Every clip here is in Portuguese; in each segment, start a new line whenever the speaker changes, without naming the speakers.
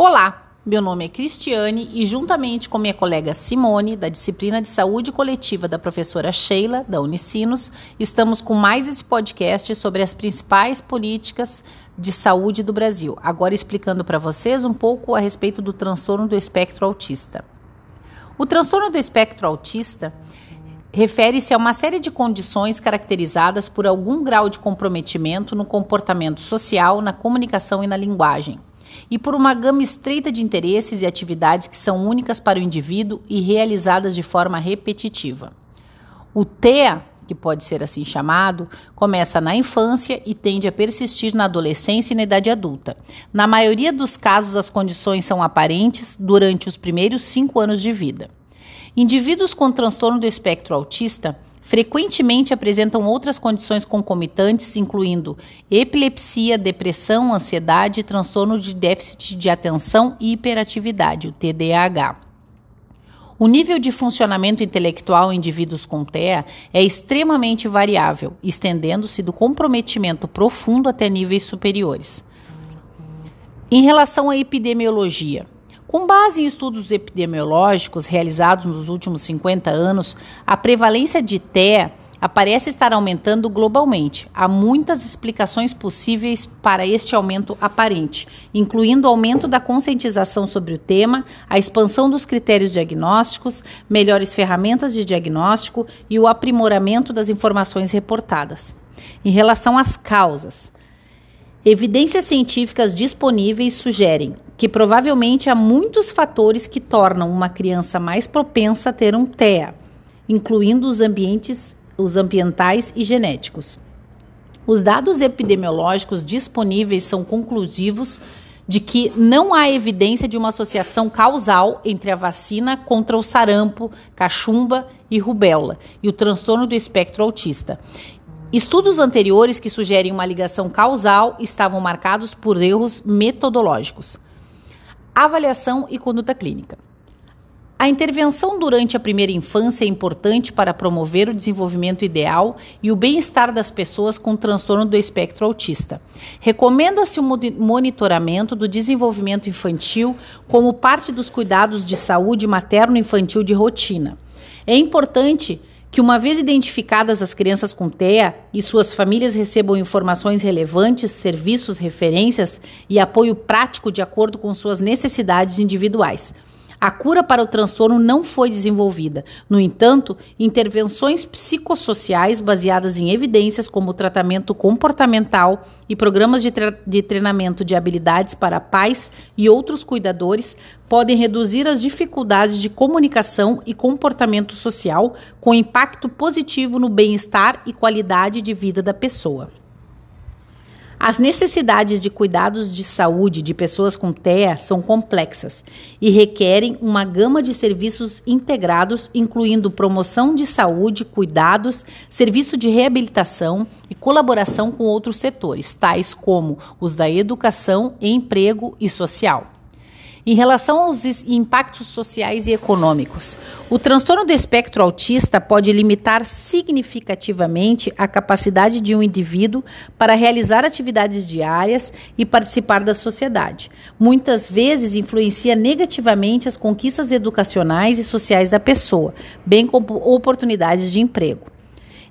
Olá, meu nome é Cristiane e, juntamente com minha colega Simone, da disciplina de saúde coletiva da professora Sheila, da Unicinos, estamos com mais esse podcast sobre as principais políticas de saúde do Brasil. Agora explicando para vocês um pouco a respeito do transtorno do espectro autista. O transtorno do espectro autista refere-se a uma série de condições caracterizadas por algum grau de comprometimento no comportamento social, na comunicação e na linguagem e por uma gama estreita de interesses e atividades que são únicas para o indivíduo e realizadas de forma repetitiva. O TEA, que pode ser assim chamado, começa na infância e tende a persistir na adolescência e na idade adulta. Na maioria dos casos, as condições são aparentes durante os primeiros cinco anos de vida. Indivíduos com transtorno do espectro autista frequentemente apresentam outras condições concomitantes, incluindo epilepsia, depressão, ansiedade, transtorno de déficit de atenção e hiperatividade, o TDAH. O nível de funcionamento intelectual em indivíduos com TEA é extremamente variável, estendendo-se do comprometimento profundo até níveis superiores. Em relação à epidemiologia, com base em estudos epidemiológicos realizados nos últimos 50 anos, a prevalência de TEA aparece estar aumentando globalmente. Há muitas explicações possíveis para este aumento aparente, incluindo o aumento da conscientização sobre o tema, a expansão dos critérios diagnósticos, melhores ferramentas de diagnóstico e o aprimoramento das informações reportadas. Em relação às causas, evidências científicas disponíveis sugerem que provavelmente há muitos fatores que tornam uma criança mais propensa a ter um TEA, incluindo os ambientes, os ambientais e genéticos. Os dados epidemiológicos disponíveis são conclusivos de que não há evidência de uma associação causal entre a vacina contra o sarampo, cachumba e rubéola e o transtorno do espectro autista. Estudos anteriores que sugerem uma ligação causal estavam marcados por erros metodológicos. Avaliação e conduta clínica. A intervenção durante a primeira infância é importante para promover o desenvolvimento ideal e o bem-estar das pessoas com transtorno do espectro autista. Recomenda-se o monitoramento do desenvolvimento infantil como parte dos cuidados de saúde materno-infantil de rotina. É importante que, uma vez identificadas as crianças com TEA e suas famílias recebam informações relevantes, serviços, referências e apoio prático de acordo com suas necessidades individuais. A cura para o transtorno não foi desenvolvida. No entanto, intervenções psicossociais baseadas em evidências, como tratamento comportamental e programas de, tre de treinamento de habilidades para pais e outros cuidadores, podem reduzir as dificuldades de comunicação e comportamento social, com impacto positivo no bem-estar e qualidade de vida da pessoa. As necessidades de cuidados de saúde de pessoas com TEA são complexas e requerem uma gama de serviços integrados, incluindo promoção de saúde, cuidados, serviço de reabilitação e colaboração com outros setores, tais como os da educação, emprego e social. Em relação aos impactos sociais e econômicos, o transtorno do espectro autista pode limitar significativamente a capacidade de um indivíduo para realizar atividades diárias e participar da sociedade. Muitas vezes influencia negativamente as conquistas educacionais e sociais da pessoa, bem como oportunidades de emprego.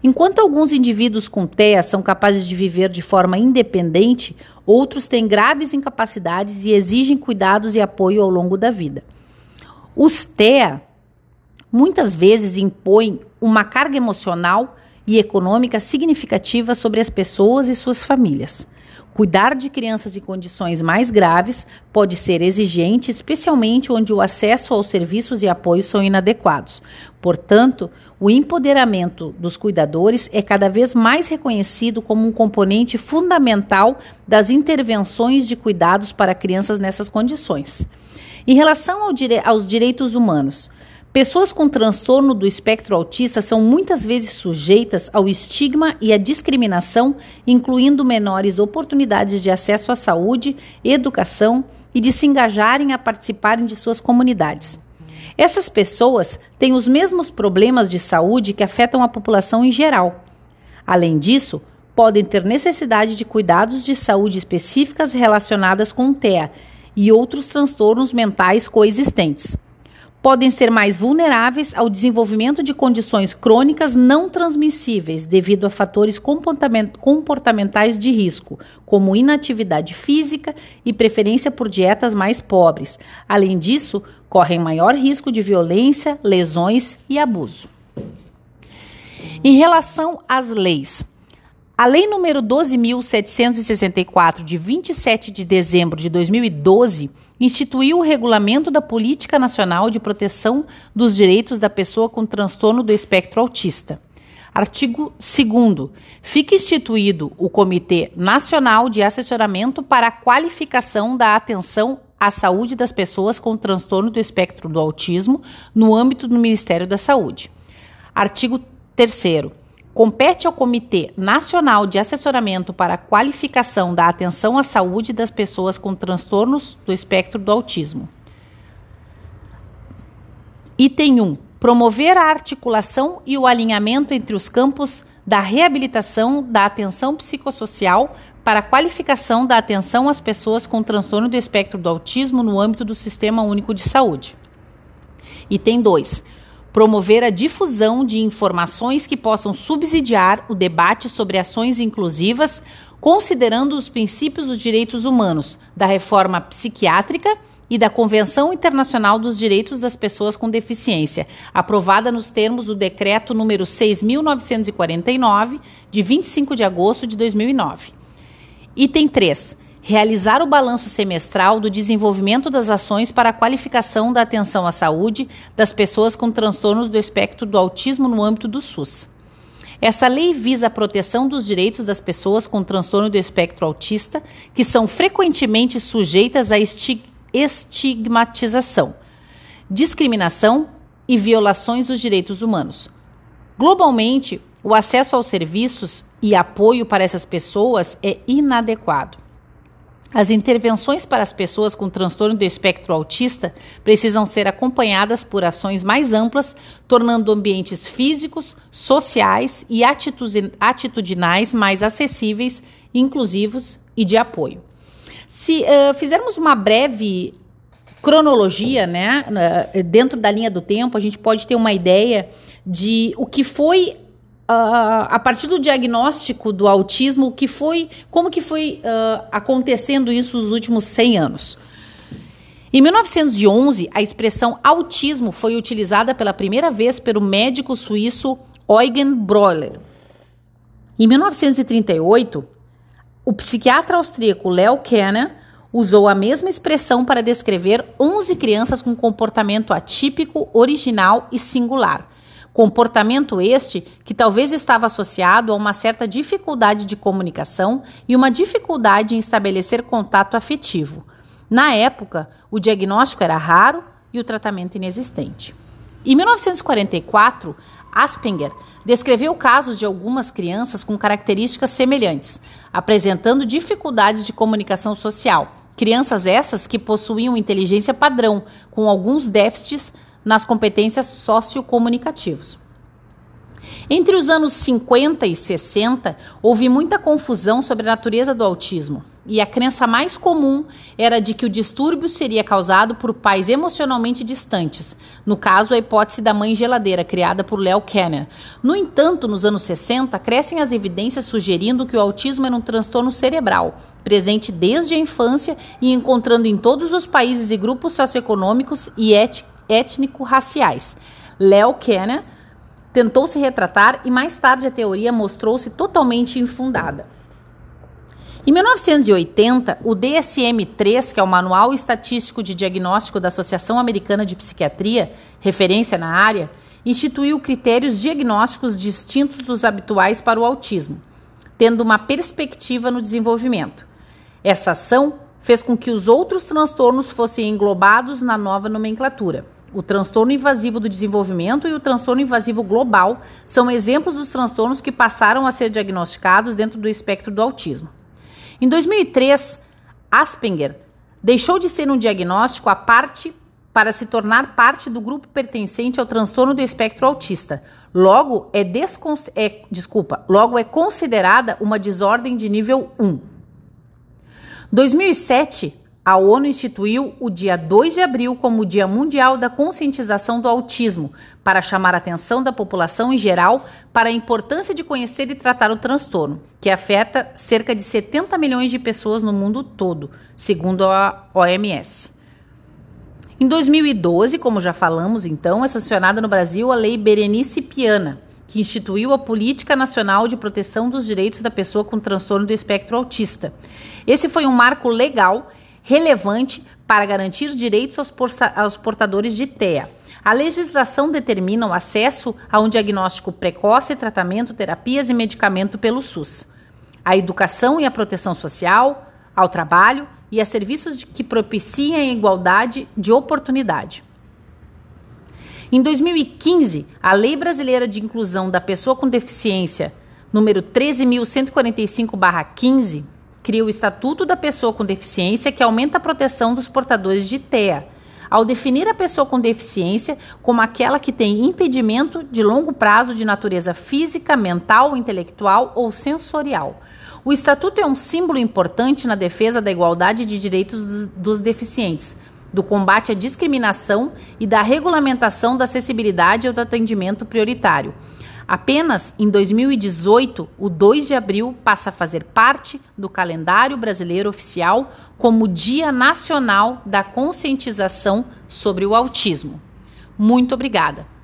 Enquanto alguns indivíduos com TEA são capazes de viver de forma independente, Outros têm graves incapacidades e exigem cuidados e apoio ao longo da vida. Os TEA muitas vezes impõem uma carga emocional e econômica significativa sobre as pessoas e suas famílias. Cuidar de crianças em condições mais graves pode ser exigente, especialmente onde o acesso aos serviços e apoios são inadequados. Portanto, o empoderamento dos cuidadores é cada vez mais reconhecido como um componente fundamental das intervenções de cuidados para crianças nessas condições. Em relação ao dire aos direitos humanos, Pessoas com transtorno do espectro autista são muitas vezes sujeitas ao estigma e à discriminação, incluindo menores oportunidades de acesso à saúde, educação e de se engajarem a participarem de suas comunidades. Essas pessoas têm os mesmos problemas de saúde que afetam a população em geral. Além disso, podem ter necessidade de cuidados de saúde específicas relacionadas com o TEA e outros transtornos mentais coexistentes. Podem ser mais vulneráveis ao desenvolvimento de condições crônicas não transmissíveis devido a fatores comportamentais de risco, como inatividade física e preferência por dietas mais pobres. Além disso, correm maior risco de violência, lesões e abuso. Em relação às leis, a Lei número 12.764, de 27 de dezembro de 2012, instituiu o Regulamento da Política Nacional de Proteção dos Direitos da Pessoa com Transtorno do Espectro Autista. Artigo 2. Fica instituído o Comitê Nacional de Assessoramento para a Qualificação da Atenção à Saúde das Pessoas com Transtorno do Espectro do Autismo no âmbito do Ministério da Saúde. Artigo 3 compete ao Comitê Nacional de Assessoramento para a Qualificação da Atenção à Saúde das Pessoas com Transtornos do Espectro do Autismo. Item 1. Promover a articulação e o alinhamento entre os campos da reabilitação da atenção psicossocial para a qualificação da atenção às pessoas com transtorno do espectro do autismo no âmbito do Sistema Único de Saúde. Item 2 promover a difusão de informações que possam subsidiar o debate sobre ações inclusivas, considerando os princípios dos direitos humanos, da reforma psiquiátrica e da Convenção Internacional dos Direitos das Pessoas com Deficiência, aprovada nos termos do decreto número 6949 de 25 de agosto de 2009. Item 3 realizar o balanço semestral do desenvolvimento das ações para a qualificação da atenção à saúde das pessoas com transtornos do espectro do autismo no âmbito do SUS. Essa lei visa a proteção dos direitos das pessoas com transtorno do espectro autista, que são frequentemente sujeitas à estigmatização, discriminação e violações dos direitos humanos. Globalmente, o acesso aos serviços e apoio para essas pessoas é inadequado. As intervenções para as pessoas com transtorno do espectro autista precisam ser acompanhadas por ações mais amplas, tornando ambientes físicos, sociais e atitudinais mais acessíveis, inclusivos e de apoio. Se uh, fizermos uma breve cronologia, né, dentro da linha do tempo, a gente pode ter uma ideia de o que foi Uh, a partir do diagnóstico do autismo, que foi, como que foi uh, acontecendo isso nos últimos 100 anos? Em 1911, a expressão autismo foi utilizada pela primeira vez pelo médico suíço Eugen Breuer. Em 1938, o psiquiatra austríaco Leo Kanner usou a mesma expressão para descrever 11 crianças com comportamento atípico, original e singular Comportamento este que talvez estava associado a uma certa dificuldade de comunicação e uma dificuldade em estabelecer contato afetivo. Na época, o diagnóstico era raro e o tratamento inexistente. Em 1944, Aspinger descreveu casos de algumas crianças com características semelhantes, apresentando dificuldades de comunicação social. Crianças essas que possuíam inteligência padrão, com alguns déficits nas competências sociocomunicativas. Entre os anos 50 e 60, houve muita confusão sobre a natureza do autismo, e a crença mais comum era de que o distúrbio seria causado por pais emocionalmente distantes, no caso a hipótese da mãe geladeira, criada por Leo Kanner. No entanto, nos anos 60, crescem as evidências sugerindo que o autismo era um transtorno cerebral, presente desde a infância e encontrando em todos os países e grupos socioeconômicos e étnicos étnico-raciais. Léo Kenner tentou se retratar e mais tarde a teoria mostrou-se totalmente infundada. Em 1980, o DSM-3, que é o Manual Estatístico de Diagnóstico da Associação Americana de Psiquiatria, referência na área, instituiu critérios diagnósticos distintos dos habituais para o autismo, tendo uma perspectiva no desenvolvimento. Essa ação fez com que os outros transtornos fossem englobados na nova nomenclatura. O transtorno invasivo do desenvolvimento e o transtorno invasivo global são exemplos dos transtornos que passaram a ser diagnosticados dentro do espectro do autismo. Em 2003, Asperger deixou de ser um diagnóstico à parte para se tornar parte do grupo pertencente ao transtorno do espectro autista. Logo é, é, desculpa, logo é considerada uma desordem de nível 1. 2007, a ONU instituiu o dia 2 de abril como o Dia Mundial da Conscientização do Autismo, para chamar a atenção da população em geral para a importância de conhecer e tratar o transtorno, que afeta cerca de 70 milhões de pessoas no mundo todo, segundo a OMS. Em 2012, como já falamos então, é sancionada no Brasil a Lei Berenice Piana, que instituiu a Política Nacional de Proteção dos Direitos da Pessoa com Transtorno do Espectro Autista. Esse foi um marco legal relevante para garantir direitos aos, portadores de TEA. A legislação determina o acesso a um diagnóstico precoce, tratamento, terapias e medicamento pelo SUS, a educação e a proteção social, ao trabalho e a serviços que propiciem a igualdade de oportunidade. Em 2015, a Lei Brasileira de Inclusão da Pessoa com Deficiência, número 13.145-15, cria o Estatuto da Pessoa com Deficiência, que aumenta a proteção dos portadores de TEA, ao definir a pessoa com deficiência como aquela que tem impedimento de longo prazo de natureza física, mental, intelectual ou sensorial. O Estatuto é um símbolo importante na defesa da igualdade de direitos dos deficientes, do combate à discriminação e da regulamentação da acessibilidade ao atendimento prioritário. Apenas em 2018, o 2 de abril passa a fazer parte do calendário brasileiro oficial como Dia Nacional da Conscientização sobre o Autismo. Muito obrigada!